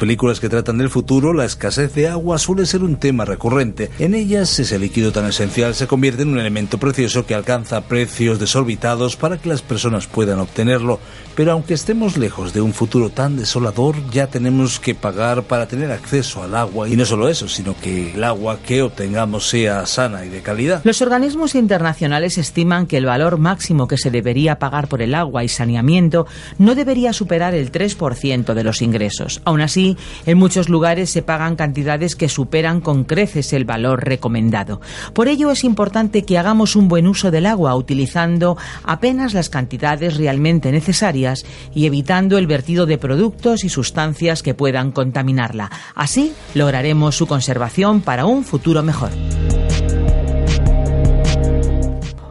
Películas que tratan del futuro, la escasez de agua suele ser un tema recurrente. En ellas, ese líquido tan esencial se convierte en un elemento precioso que alcanza precios desorbitados para que las personas puedan obtenerlo. Pero aunque estemos lejos de un futuro tan desolador, ya tenemos que pagar para tener acceso al agua. Y no solo eso, sino que el agua que obtengamos sea sana y de calidad. Los organismos internacionales estiman que el valor máximo que se debería pagar por el agua y saneamiento no debería superar el 3% de los ingresos. Aún así, en muchos lugares se pagan cantidades que superan con creces el valor recomendado. Por ello es importante que hagamos un buen uso del agua utilizando apenas las cantidades realmente necesarias y evitando el vertido de productos y sustancias que puedan contaminarla. Así lograremos su conservación para un futuro mejor.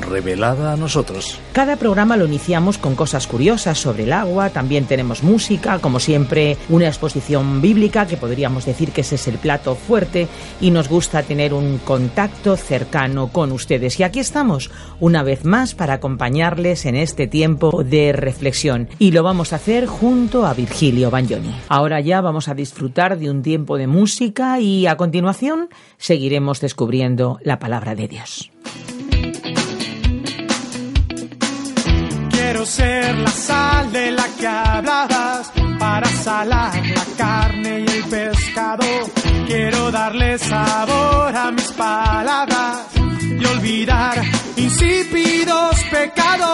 revelada a nosotros. Cada programa lo iniciamos con cosas curiosas sobre el agua, también tenemos música, como siempre una exposición bíblica, que podríamos decir que ese es el plato fuerte, y nos gusta tener un contacto cercano con ustedes. Y aquí estamos, una vez más, para acompañarles en este tiempo de reflexión, y lo vamos a hacer junto a Virgilio Bagnoni. Ahora ya vamos a disfrutar de un tiempo de música y a continuación seguiremos descubriendo la palabra de Dios. Quiero ser la sal de la que hablabas para salar la carne y el pescado. Quiero darle sabor a mis palabras y olvidar insípidos pecados.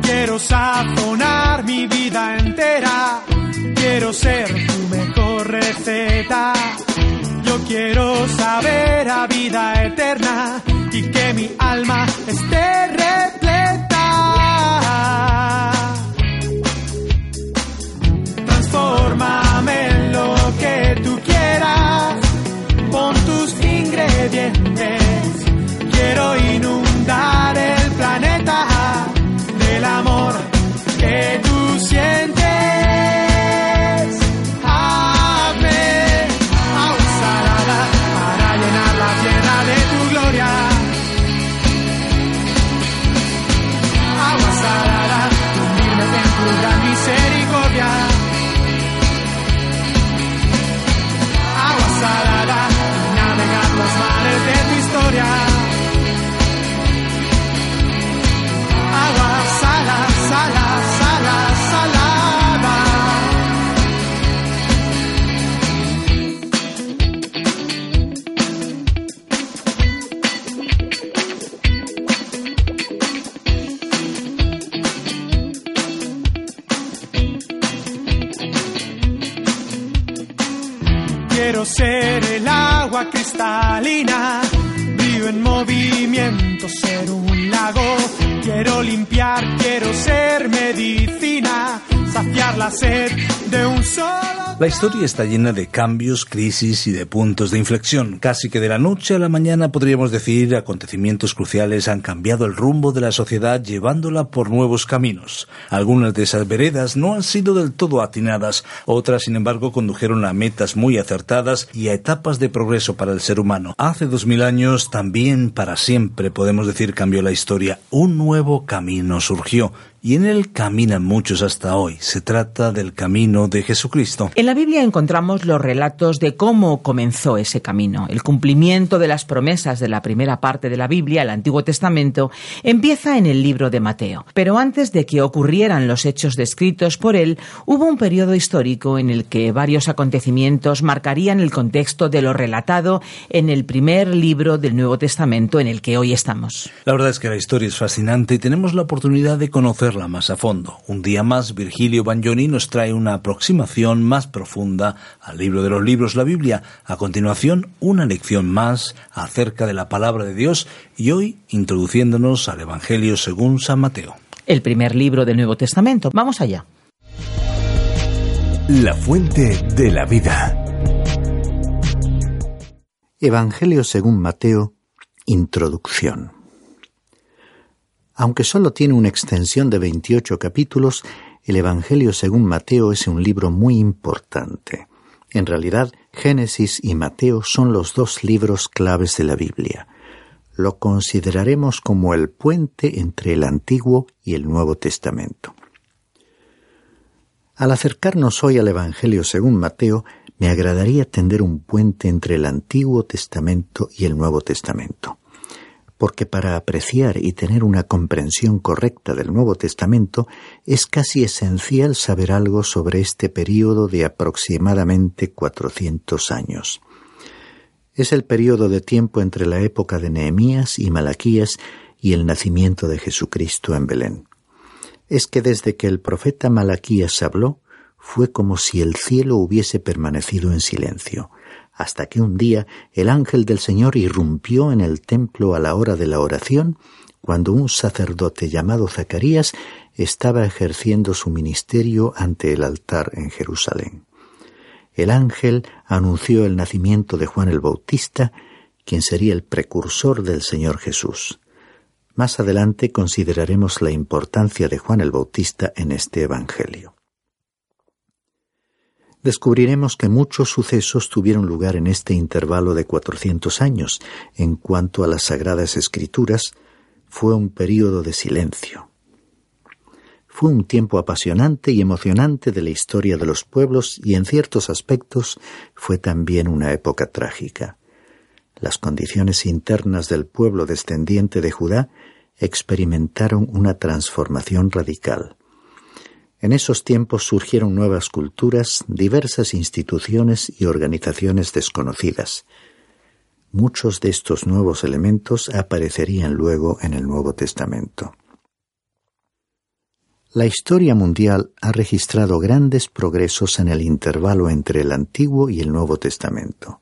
Quiero sazonar mi vida entera. Quiero ser tu mejor receta. Yo quiero saber a vida eterna y que mi alma esté repleta. Transfórmame en lo que tú quieras, pon tus ingredientes. Quiero limpiar, quiero ser medicina, La historia está llena de cambios, crisis y de puntos de inflexión. Casi que de la noche a la mañana podríamos decir acontecimientos cruciales han cambiado el rumbo de la sociedad llevándola por nuevos caminos. Algunas de esas veredas no han sido del todo atinadas, otras sin embargo condujeron a metas muy acertadas y a etapas de progreso para el ser humano. Hace dos mil años también para siempre podemos decir cambió la historia. Un nuevo camino surgió y en él caminan muchos hasta hoy. Se trata del camino de Jesucristo. En la Biblia encontramos los relatos de cómo comenzó ese camino. El cumplimiento de las promesas de la primera parte de la Biblia, el Antiguo Testamento, empieza en el libro de Mateo. Pero antes de que ocurrieran los hechos descritos por él, hubo un periodo histórico en el que varios acontecimientos marcarían el contexto de lo relatado en el primer libro del Nuevo Testamento en el que hoy estamos. La verdad es que la historia es fascinante y tenemos la oportunidad de conocer más a fondo. Un día más, Virgilio Bagnoni nos trae una aproximación más profunda al libro de los libros, la Biblia. A continuación, una lección más acerca de la palabra de Dios y hoy introduciéndonos al Evangelio según San Mateo. El primer libro del Nuevo Testamento. Vamos allá. La fuente de la vida. Evangelio según Mateo, introducción. Aunque solo tiene una extensión de 28 capítulos, el Evangelio según Mateo es un libro muy importante. En realidad, Génesis y Mateo son los dos libros claves de la Biblia. Lo consideraremos como el puente entre el Antiguo y el Nuevo Testamento. Al acercarnos hoy al Evangelio según Mateo, me agradaría tender un puente entre el Antiguo Testamento y el Nuevo Testamento porque para apreciar y tener una comprensión correcta del Nuevo Testamento es casi esencial saber algo sobre este período de aproximadamente 400 años. Es el período de tiempo entre la época de Nehemías y Malaquías y el nacimiento de Jesucristo en Belén. Es que desde que el profeta Malaquías habló, fue como si el cielo hubiese permanecido en silencio, hasta que un día el ángel del Señor irrumpió en el templo a la hora de la oración, cuando un sacerdote llamado Zacarías estaba ejerciendo su ministerio ante el altar en Jerusalén. El ángel anunció el nacimiento de Juan el Bautista, quien sería el precursor del Señor Jesús. Más adelante consideraremos la importancia de Juan el Bautista en este Evangelio descubriremos que muchos sucesos tuvieron lugar en este intervalo de cuatrocientos años. En cuanto a las Sagradas Escrituras, fue un período de silencio. Fue un tiempo apasionante y emocionante de la historia de los pueblos y en ciertos aspectos fue también una época trágica. Las condiciones internas del pueblo descendiente de Judá experimentaron una transformación radical. En esos tiempos surgieron nuevas culturas, diversas instituciones y organizaciones desconocidas. Muchos de estos nuevos elementos aparecerían luego en el Nuevo Testamento. La historia mundial ha registrado grandes progresos en el intervalo entre el Antiguo y el Nuevo Testamento.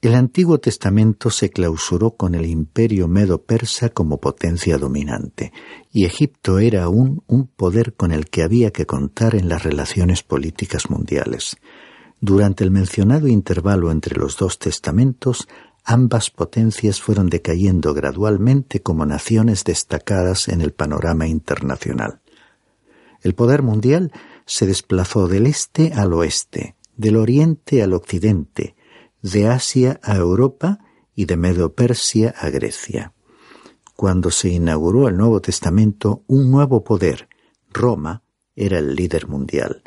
El Antiguo Testamento se clausuró con el imperio medo-persa como potencia dominante, y Egipto era aún un poder con el que había que contar en las relaciones políticas mundiales. Durante el mencionado intervalo entre los dos testamentos, ambas potencias fueron decayendo gradualmente como naciones destacadas en el panorama internacional. El poder mundial se desplazó del este al oeste, del oriente al occidente, de Asia a Europa y de Medo-Persia a Grecia. Cuando se inauguró el Nuevo Testamento, un nuevo poder, Roma, era el líder mundial.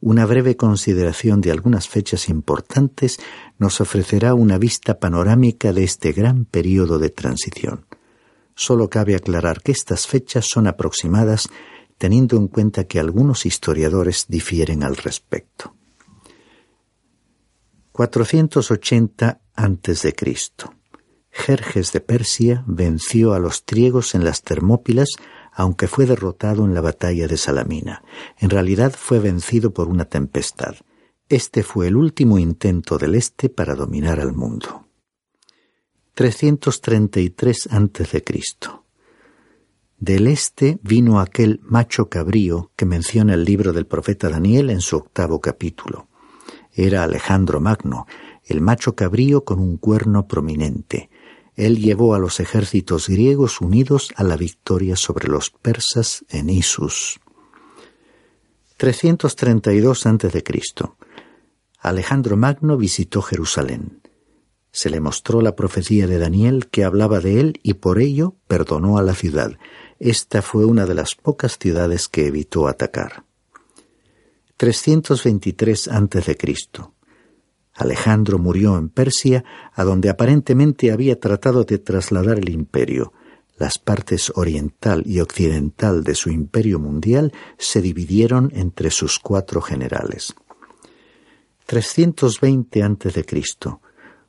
Una breve consideración de algunas fechas importantes nos ofrecerá una vista panorámica de este gran período de transición. Solo cabe aclarar que estas fechas son aproximadas teniendo en cuenta que algunos historiadores difieren al respecto. 480 a.C. Jerjes de Persia venció a los triegos en las Termópilas, aunque fue derrotado en la batalla de Salamina. En realidad fue vencido por una tempestad. Este fue el último intento del Este para dominar al mundo. 333 a.C. Del este vino aquel macho cabrío que menciona el libro del profeta Daniel en su octavo capítulo. Era Alejandro Magno, el macho cabrío con un cuerno prominente. Él llevó a los ejércitos griegos unidos a la victoria sobre los persas en Isus. 332 a.C. Alejandro Magno visitó Jerusalén. Se le mostró la profecía de Daniel que hablaba de él y por ello perdonó a la ciudad. Esta fue una de las pocas ciudades que evitó atacar. 323 a.C. Alejandro murió en Persia, a donde aparentemente había tratado de trasladar el imperio. Las partes oriental y occidental de su imperio mundial se dividieron entre sus cuatro generales. 320 a.C.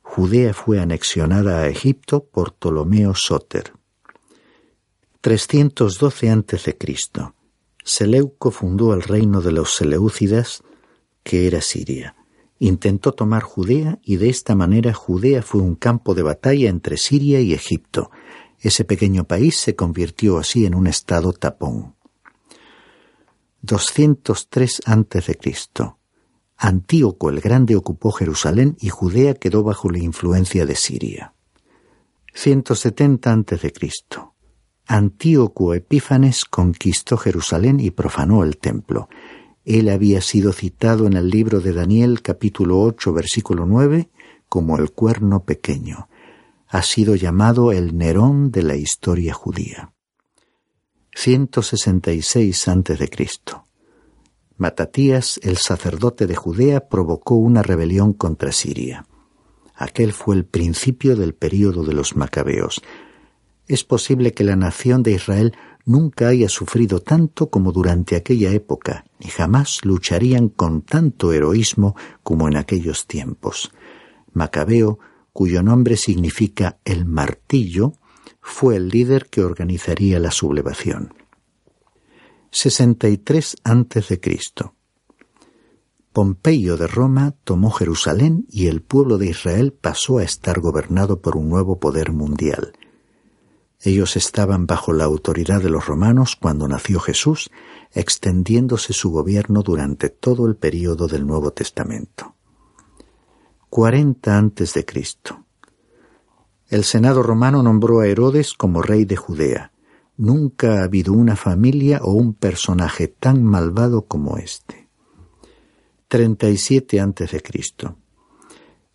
Judea fue anexionada a Egipto por Ptolomeo Soter. 312 a.C. Seleuco fundó el reino de los Seleucidas, que era Siria. Intentó tomar Judea y de esta manera Judea fue un campo de batalla entre Siria y Egipto. Ese pequeño país se convirtió así en un estado tapón. 203 a.C. Antíoco el Grande ocupó Jerusalén y Judea quedó bajo la influencia de Siria. 170 a.C. Antíoco Epífanes conquistó Jerusalén y profanó el templo. Él había sido citado en el libro de Daniel capítulo 8 versículo 9 como el cuerno pequeño. Ha sido llamado el Nerón de la historia judía. 166 a.C. Matatías, el sacerdote de Judea, provocó una rebelión contra Siria. Aquel fue el principio del período de los macabeos. Es posible que la nación de Israel nunca haya sufrido tanto como durante aquella época, ni jamás lucharían con tanto heroísmo como en aquellos tiempos. Macabeo, cuyo nombre significa el martillo, fue el líder que organizaría la sublevación. 63 a.C. Pompeyo de Roma tomó Jerusalén y el pueblo de Israel pasó a estar gobernado por un nuevo poder mundial. Ellos estaban bajo la autoridad de los romanos cuando nació Jesús, extendiéndose su gobierno durante todo el período del Nuevo Testamento. 40 antes de Cristo. El Senado romano nombró a Herodes como rey de Judea. Nunca ha habido una familia o un personaje tan malvado como este. 37 a.C.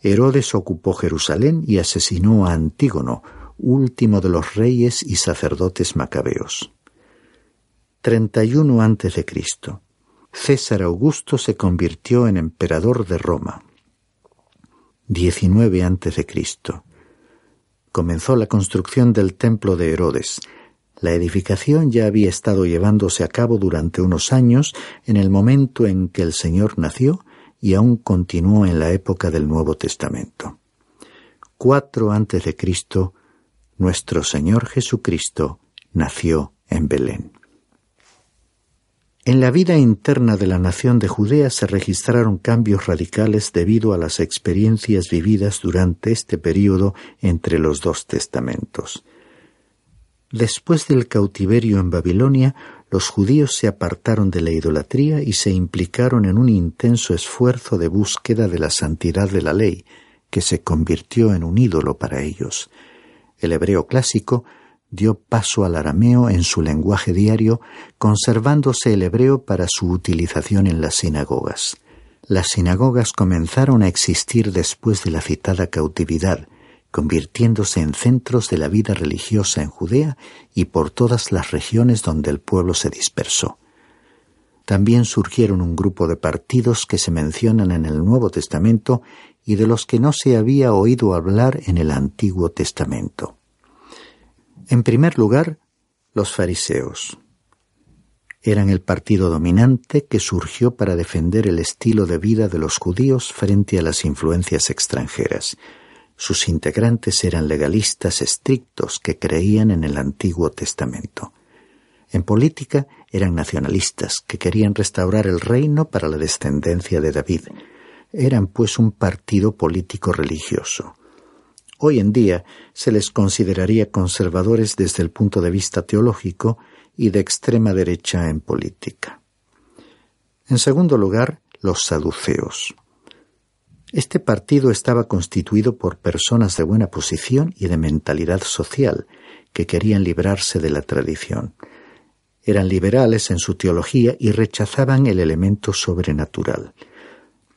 Herodes ocupó Jerusalén y asesinó a Antígono, último de los reyes y sacerdotes macabeos. 31 a.C. César Augusto se convirtió en emperador de Roma. 19 a.C. Comenzó la construcción del templo de Herodes, la edificación ya había estado llevándose a cabo durante unos años en el momento en que el Señor nació y aún continuó en la época del Nuevo Testamento. Cuatro antes de Cristo, nuestro Señor Jesucristo nació en Belén. En la vida interna de la nación de Judea se registraron cambios radicales debido a las experiencias vividas durante este período entre los dos testamentos. Después del cautiverio en Babilonia, los judíos se apartaron de la idolatría y se implicaron en un intenso esfuerzo de búsqueda de la santidad de la ley, que se convirtió en un ídolo para ellos. El hebreo clásico dio paso al arameo en su lenguaje diario, conservándose el hebreo para su utilización en las sinagogas. Las sinagogas comenzaron a existir después de la citada cautividad, convirtiéndose en centros de la vida religiosa en Judea y por todas las regiones donde el pueblo se dispersó. También surgieron un grupo de partidos que se mencionan en el Nuevo Testamento y de los que no se había oído hablar en el Antiguo Testamento. En primer lugar, los fariseos. Eran el partido dominante que surgió para defender el estilo de vida de los judíos frente a las influencias extranjeras. Sus integrantes eran legalistas estrictos que creían en el Antiguo Testamento. En política eran nacionalistas que querían restaurar el reino para la descendencia de David. Eran pues un partido político religioso. Hoy en día se les consideraría conservadores desde el punto de vista teológico y de extrema derecha en política. En segundo lugar, los saduceos. Este partido estaba constituido por personas de buena posición y de mentalidad social, que querían librarse de la tradición. Eran liberales en su teología y rechazaban el elemento sobrenatural.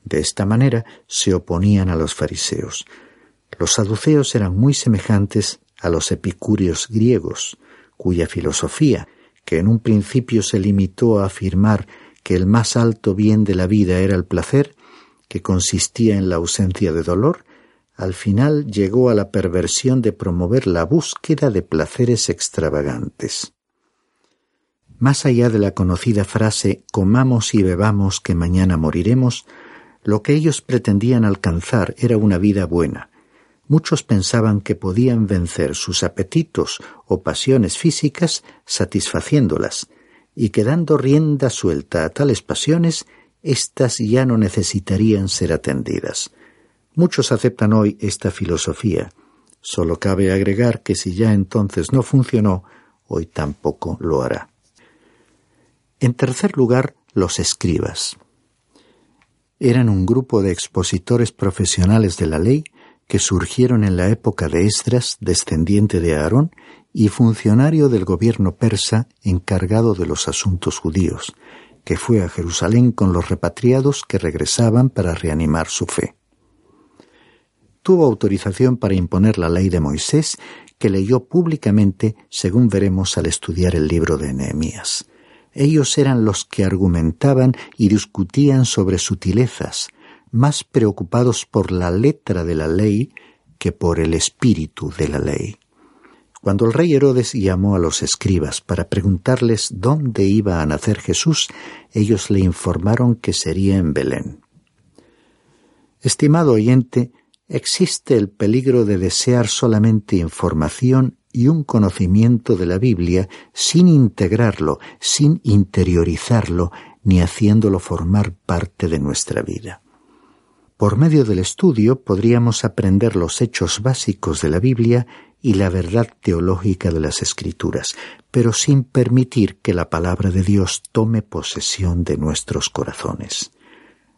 De esta manera se oponían a los fariseos. Los saduceos eran muy semejantes a los epicúreos griegos, cuya filosofía, que en un principio se limitó a afirmar que el más alto bien de la vida era el placer, que consistía en la ausencia de dolor, al final llegó a la perversión de promover la búsqueda de placeres extravagantes. Más allá de la conocida frase comamos y bebamos que mañana moriremos, lo que ellos pretendían alcanzar era una vida buena. Muchos pensaban que podían vencer sus apetitos o pasiones físicas satisfaciéndolas, y que dando rienda suelta a tales pasiones éstas ya no necesitarían ser atendidas. Muchos aceptan hoy esta filosofía. Solo cabe agregar que si ya entonces no funcionó, hoy tampoco lo hará. En tercer lugar, los escribas. Eran un grupo de expositores profesionales de la ley que surgieron en la época de Esdras, descendiente de Aarón, y funcionario del gobierno persa encargado de los asuntos judíos, que fue a Jerusalén con los repatriados que regresaban para reanimar su fe. Tuvo autorización para imponer la ley de Moisés, que leyó públicamente, según veremos al estudiar el libro de Nehemías. Ellos eran los que argumentaban y discutían sobre sutilezas, más preocupados por la letra de la ley que por el espíritu de la ley. Cuando el rey Herodes llamó a los escribas para preguntarles dónde iba a nacer Jesús, ellos le informaron que sería en Belén. Estimado oyente, existe el peligro de desear solamente información y un conocimiento de la Biblia sin integrarlo, sin interiorizarlo, ni haciéndolo formar parte de nuestra vida. Por medio del estudio podríamos aprender los hechos básicos de la Biblia y la verdad teológica de las Escrituras, pero sin permitir que la palabra de Dios tome posesión de nuestros corazones.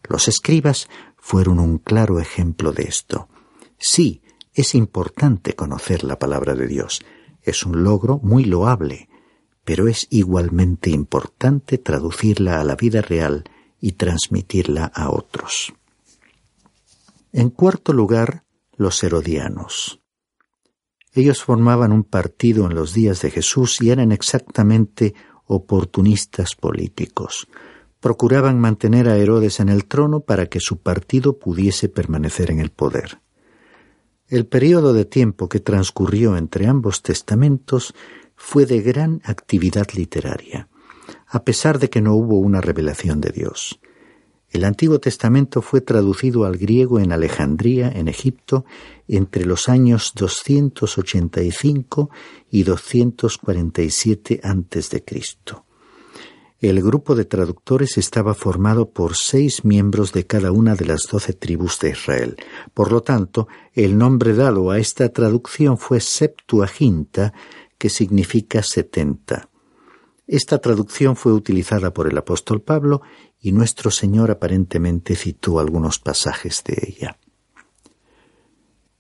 Los escribas fueron un claro ejemplo de esto. Sí, es importante conocer la palabra de Dios. Es un logro muy loable, pero es igualmente importante traducirla a la vida real y transmitirla a otros. En cuarto lugar, los herodianos. Ellos formaban un partido en los días de Jesús y eran exactamente oportunistas políticos. Procuraban mantener a Herodes en el trono para que su partido pudiese permanecer en el poder. El período de tiempo que transcurrió entre ambos testamentos fue de gran actividad literaria, a pesar de que no hubo una revelación de Dios. El Antiguo Testamento fue traducido al griego en Alejandría, en Egipto, entre los años 285 y 247 a.C. El grupo de traductores estaba formado por seis miembros de cada una de las doce tribus de Israel. Por lo tanto, el nombre dado a esta traducción fue Septuaginta, que significa setenta. Esta traducción fue utilizada por el apóstol Pablo y nuestro Señor aparentemente citó algunos pasajes de ella.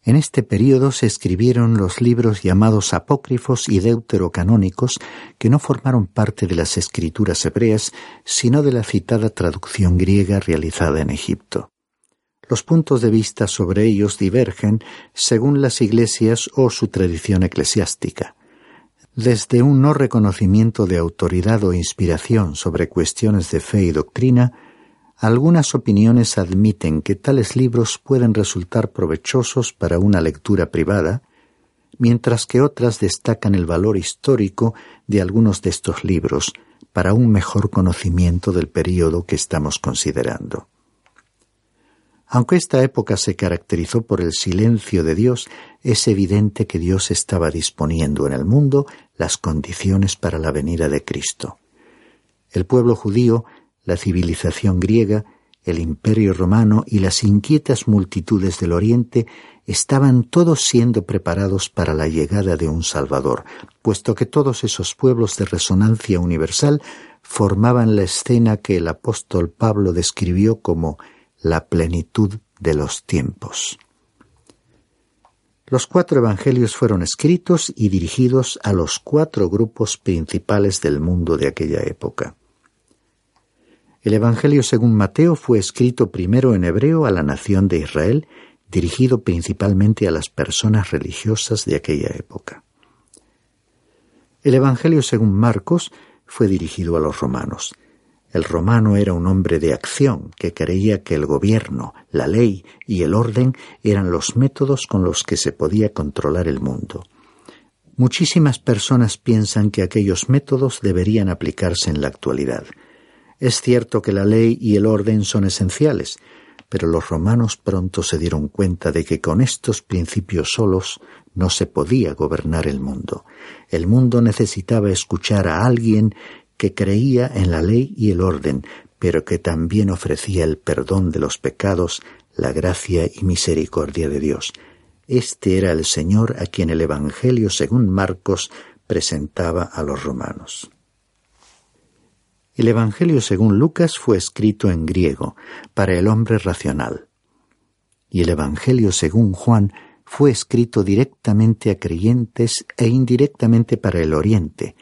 En este período se escribieron los libros llamados apócrifos y deuterocanónicos que no formaron parte de las escrituras hebreas, sino de la citada traducción griega realizada en Egipto. Los puntos de vista sobre ellos divergen según las iglesias o su tradición eclesiástica desde un no reconocimiento de autoridad o inspiración sobre cuestiones de fe y doctrina, algunas opiniones admiten que tales libros pueden resultar provechosos para una lectura privada, mientras que otras destacan el valor histórico de algunos de estos libros para un mejor conocimiento del período que estamos considerando. Aunque esta época se caracterizó por el silencio de Dios, es evidente que Dios estaba disponiendo en el mundo las condiciones para la venida de Cristo. El pueblo judío, la civilización griega el imperio romano y las inquietas multitudes del Oriente estaban todos siendo preparados para la llegada de un Salvador, puesto que todos esos pueblos de resonancia universal formaban la escena que el apóstol Pablo describió como la plenitud de los tiempos. Los cuatro evangelios fueron escritos y dirigidos a los cuatro grupos principales del mundo de aquella época. El Evangelio según Mateo fue escrito primero en hebreo a la nación de Israel, dirigido principalmente a las personas religiosas de aquella época. El Evangelio según Marcos fue dirigido a los romanos. El romano era un hombre de acción que creía que el gobierno, la ley y el orden eran los métodos con los que se podía controlar el mundo. Muchísimas personas piensan que aquellos métodos deberían aplicarse en la actualidad. Es cierto que la ley y el orden son esenciales, pero los romanos pronto se dieron cuenta de que con estos principios solos no se podía gobernar el mundo. El mundo necesitaba escuchar a alguien que creía en la ley y el orden, pero que también ofrecía el perdón de los pecados, la gracia y misericordia de Dios. Este era el Señor a quien el Evangelio según Marcos presentaba a los romanos. El Evangelio según Lucas fue escrito en griego, para el hombre racional, y el Evangelio según Juan fue escrito directamente a creyentes e indirectamente para el Oriente,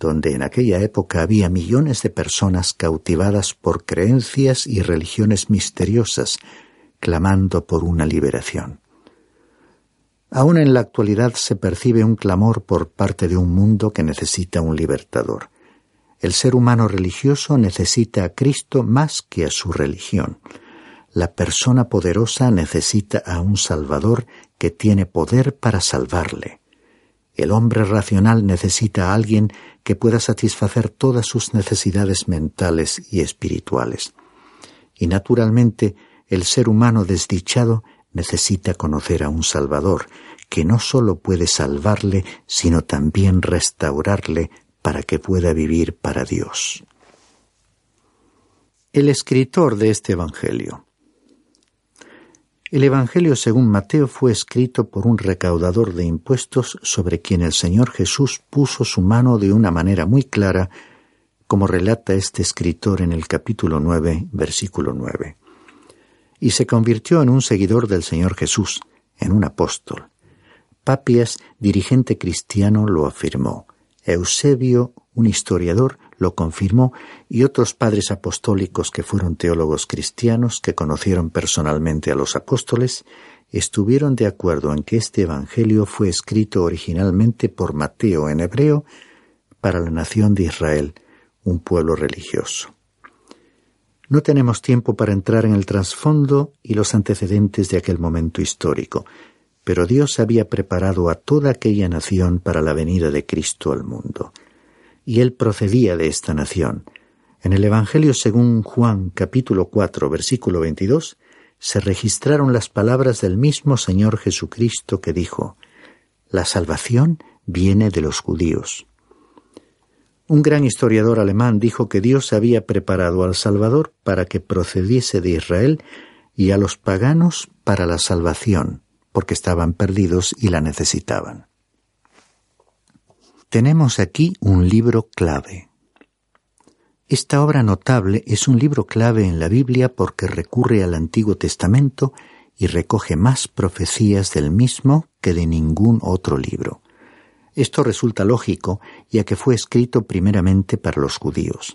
donde en aquella época había millones de personas cautivadas por creencias y religiones misteriosas, clamando por una liberación. Aún en la actualidad se percibe un clamor por parte de un mundo que necesita un libertador. El ser humano religioso necesita a Cristo más que a su religión. La persona poderosa necesita a un Salvador que tiene poder para salvarle. El hombre racional necesita a alguien que pueda satisfacer todas sus necesidades mentales y espirituales. Y naturalmente, el ser humano desdichado necesita conocer a un Salvador, que no sólo puede salvarle, sino también restaurarle para que pueda vivir para Dios. El escritor de este Evangelio. El Evangelio según Mateo fue escrito por un recaudador de impuestos sobre quien el Señor Jesús puso su mano de una manera muy clara, como relata este escritor en el capítulo 9, versículo 9. Y se convirtió en un seguidor del Señor Jesús, en un apóstol. Papias, dirigente cristiano, lo afirmó. Eusebio, un historiador, lo confirmó y otros padres apostólicos que fueron teólogos cristianos que conocieron personalmente a los apóstoles estuvieron de acuerdo en que este Evangelio fue escrito originalmente por Mateo en hebreo para la nación de Israel, un pueblo religioso. No tenemos tiempo para entrar en el trasfondo y los antecedentes de aquel momento histórico, pero Dios había preparado a toda aquella nación para la venida de Cristo al mundo. Y él procedía de esta nación. En el Evangelio según Juan capítulo 4 versículo 22 se registraron las palabras del mismo Señor Jesucristo que dijo, La salvación viene de los judíos. Un gran historiador alemán dijo que Dios había preparado al Salvador para que procediese de Israel y a los paganos para la salvación porque estaban perdidos y la necesitaban. Tenemos aquí un libro clave. Esta obra notable es un libro clave en la Biblia porque recurre al Antiguo Testamento y recoge más profecías del mismo que de ningún otro libro. Esto resulta lógico, ya que fue escrito primeramente para los judíos,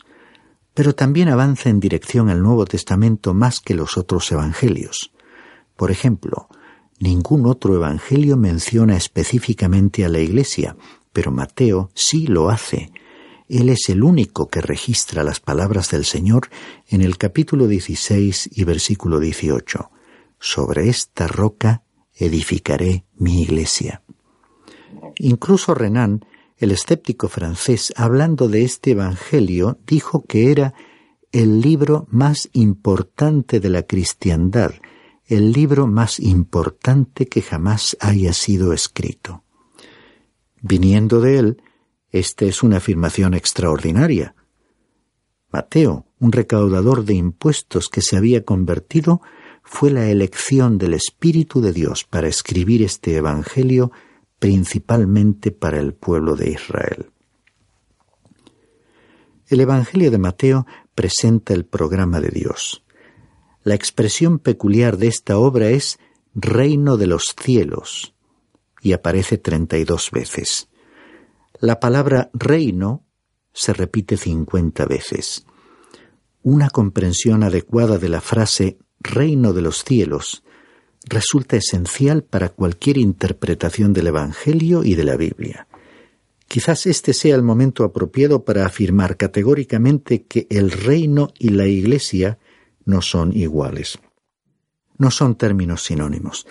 pero también avanza en dirección al Nuevo Testamento más que los otros evangelios. Por ejemplo, Ningún otro evangelio menciona específicamente a la Iglesia, pero Mateo sí lo hace. Él es el único que registra las palabras del Señor en el capítulo 16 y versículo 18. Sobre esta roca edificaré mi iglesia. Incluso Renan, el escéptico francés, hablando de este Evangelio, dijo que era el libro más importante de la cristiandad, el libro más importante que jamás haya sido escrito. Viniendo de él, esta es una afirmación extraordinaria. Mateo, un recaudador de impuestos que se había convertido, fue la elección del Espíritu de Dios para escribir este Evangelio principalmente para el pueblo de Israel. El Evangelio de Mateo presenta el programa de Dios. La expresión peculiar de esta obra es reino de los cielos y aparece treinta y dos veces. La palabra reino se repite cincuenta veces. Una comprensión adecuada de la frase reino de los cielos resulta esencial para cualquier interpretación del Evangelio y de la Biblia. Quizás este sea el momento apropiado para afirmar categóricamente que el reino y la Iglesia no son iguales. No son términos sinónimos.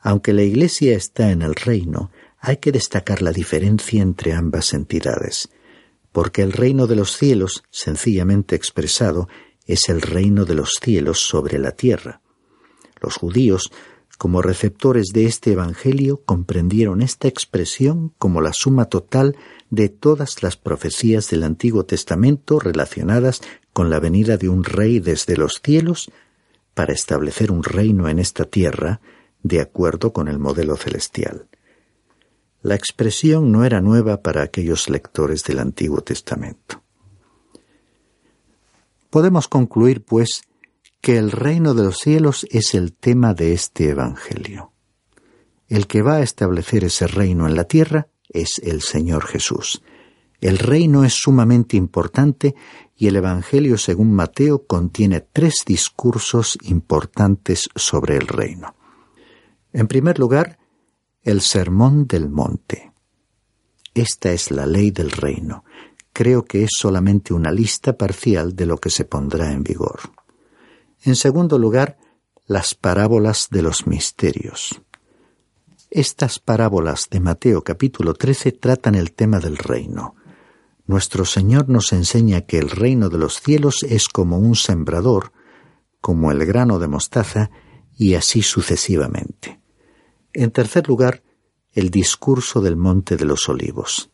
Aunque la Iglesia está en el reino, hay que destacar la diferencia entre ambas entidades, porque el reino de los cielos, sencillamente expresado, es el reino de los cielos sobre la tierra. Los judíos, como receptores de este Evangelio, comprendieron esta expresión como la suma total de todas las profecías del Antiguo Testamento relacionadas con la venida de un rey desde los cielos para establecer un reino en esta tierra de acuerdo con el modelo celestial. La expresión no era nueva para aquellos lectores del Antiguo Testamento. Podemos concluir, pues, que el reino de los cielos es el tema de este Evangelio. El que va a establecer ese reino en la tierra es el Señor Jesús. El reino es sumamente importante y el Evangelio según Mateo contiene tres discursos importantes sobre el reino. En primer lugar, el Sermón del Monte. Esta es la ley del reino. Creo que es solamente una lista parcial de lo que se pondrá en vigor. En segundo lugar, las parábolas de los misterios. Estas parábolas de Mateo capítulo 13 tratan el tema del reino. Nuestro Señor nos enseña que el reino de los cielos es como un sembrador, como el grano de mostaza, y así sucesivamente. En tercer lugar, el discurso del Monte de los Olivos.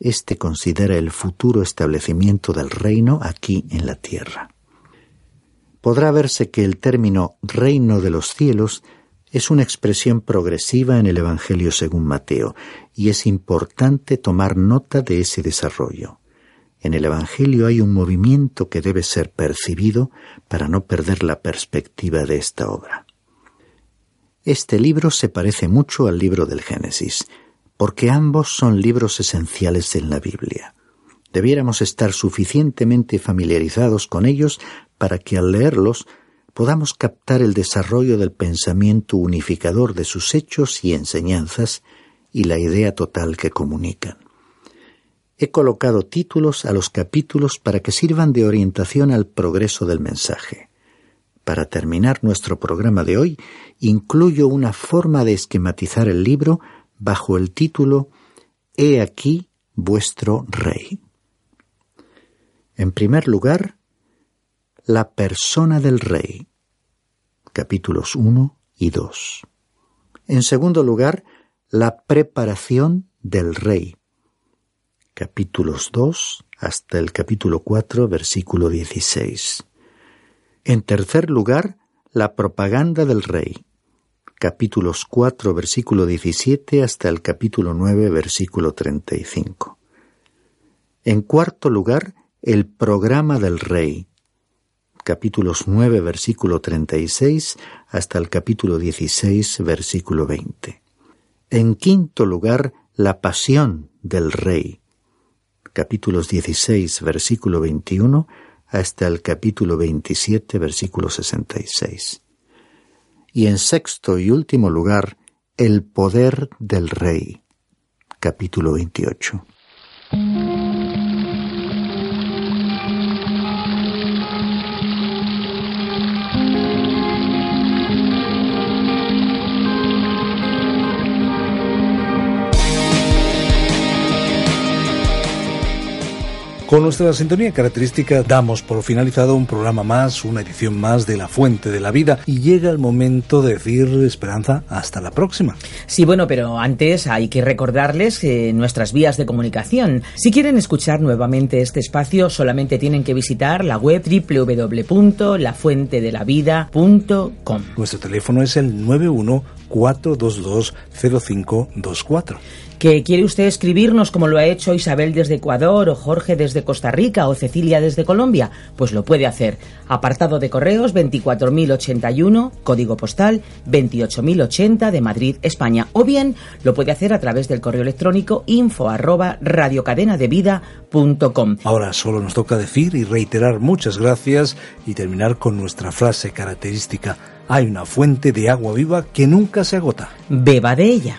Este considera el futuro establecimiento del reino aquí en la tierra. Podrá verse que el término reino de los cielos es una expresión progresiva en el Evangelio según Mateo, y es importante tomar nota de ese desarrollo. En el Evangelio hay un movimiento que debe ser percibido para no perder la perspectiva de esta obra. Este libro se parece mucho al libro del Génesis, porque ambos son libros esenciales en la Biblia. Debiéramos estar suficientemente familiarizados con ellos para que al leerlos podamos captar el desarrollo del pensamiento unificador de sus hechos y enseñanzas y la idea total que comunican. He colocado títulos a los capítulos para que sirvan de orientación al progreso del mensaje. Para terminar nuestro programa de hoy, incluyo una forma de esquematizar el libro bajo el título He aquí vuestro Rey. En primer lugar, la persona del Rey, capítulos 1 y 2. En segundo lugar, la preparación del Rey, capítulos 2 hasta el capítulo 4, versículo 16. En tercer lugar, la propaganda del rey. Capítulos 4, versículo 17 hasta el capítulo 9, versículo 35. En cuarto lugar, el programa del rey. Capítulos 9, versículo 36 hasta el capítulo 16, versículo 20. En quinto lugar, la pasión del rey. Capítulos 16, versículo 21 hasta el capítulo 27, versículo 66. Y en sexto y último lugar, el poder del rey, capítulo 28. Con nuestra sintonía característica damos por finalizado un programa más, una edición más de La Fuente de la Vida y llega el momento de decir Esperanza hasta la próxima. Sí, bueno, pero antes hay que recordarles eh, nuestras vías de comunicación. Si quieren escuchar nuevamente este espacio solamente tienen que visitar la web www.lafuentedelavida.com. Nuestro teléfono es el 91 422 0524 que quiere usted escribirnos como lo ha hecho Isabel desde Ecuador o Jorge desde Costa Rica o Cecilia desde Colombia, pues lo puede hacer. Apartado de correos 24081, código postal 28080 de Madrid, España. O bien lo puede hacer a través del correo electrónico info arroba radiocadenadevida.com. Ahora solo nos toca decir y reiterar muchas gracias y terminar con nuestra frase característica. Hay una fuente de agua viva que nunca se agota. Beba de ella.